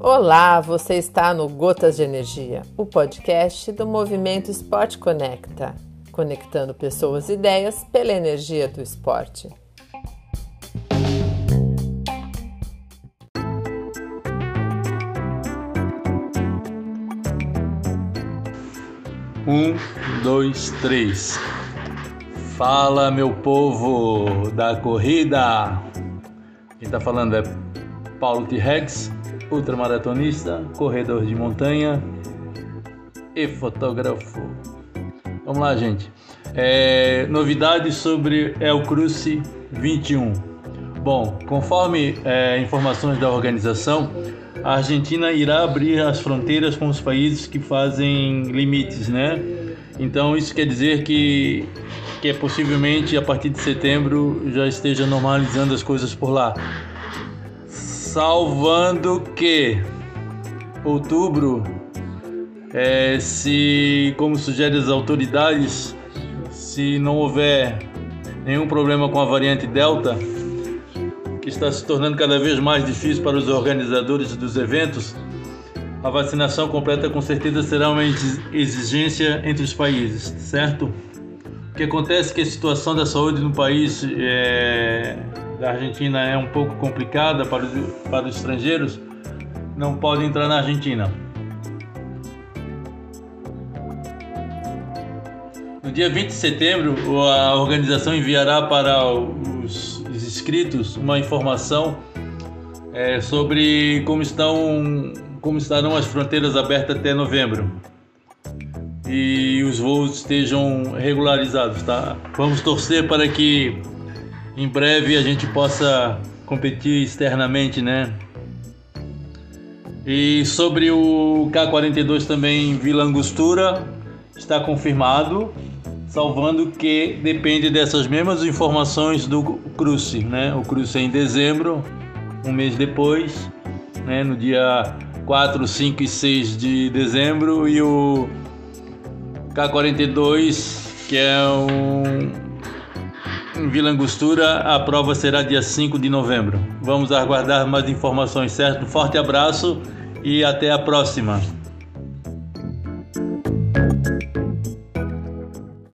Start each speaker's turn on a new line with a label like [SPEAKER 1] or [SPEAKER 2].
[SPEAKER 1] Olá, você está no Gotas de Energia, o podcast do Movimento Esporte Conecta, conectando pessoas e ideias pela energia do esporte.
[SPEAKER 2] Um, dois, três. Fala, meu povo da corrida. Quem está falando é Paulo T-Rex ultramaratonista, corredor de montanha e fotógrafo. Vamos lá, gente. É, novidades sobre El Cruce 21. Bom, conforme é, informações da organização, a Argentina irá abrir as fronteiras com os países que fazem limites, né? Então isso quer dizer que, que é possivelmente a partir de setembro já esteja normalizando as coisas por lá. Salvando que outubro, é, se, como sugerem as autoridades, se não houver nenhum problema com a variante Delta, que está se tornando cada vez mais difícil para os organizadores dos eventos, a vacinação completa com certeza será uma exigência entre os países, certo? O que acontece é que a situação da saúde no país é, da Argentina é um pouco complicada para os, para os estrangeiros, não podem entrar na Argentina. No dia 20 de setembro, a organização enviará para os inscritos uma informação é, sobre como estão como estarão as fronteiras abertas até novembro e os voos estejam regularizados, tá? Vamos torcer para que em breve a gente possa competir externamente, né? E sobre o K42 também Vila Angostura, está confirmado, salvando que depende dessas mesmas informações do Cruze, né? O Cruze é em dezembro, um mês depois, né? no dia 4, 5 e 6 de dezembro, e o K42, que é um em Vila Angostura, a prova será dia 5 de novembro. Vamos aguardar mais informações, certo? Forte abraço e até a próxima.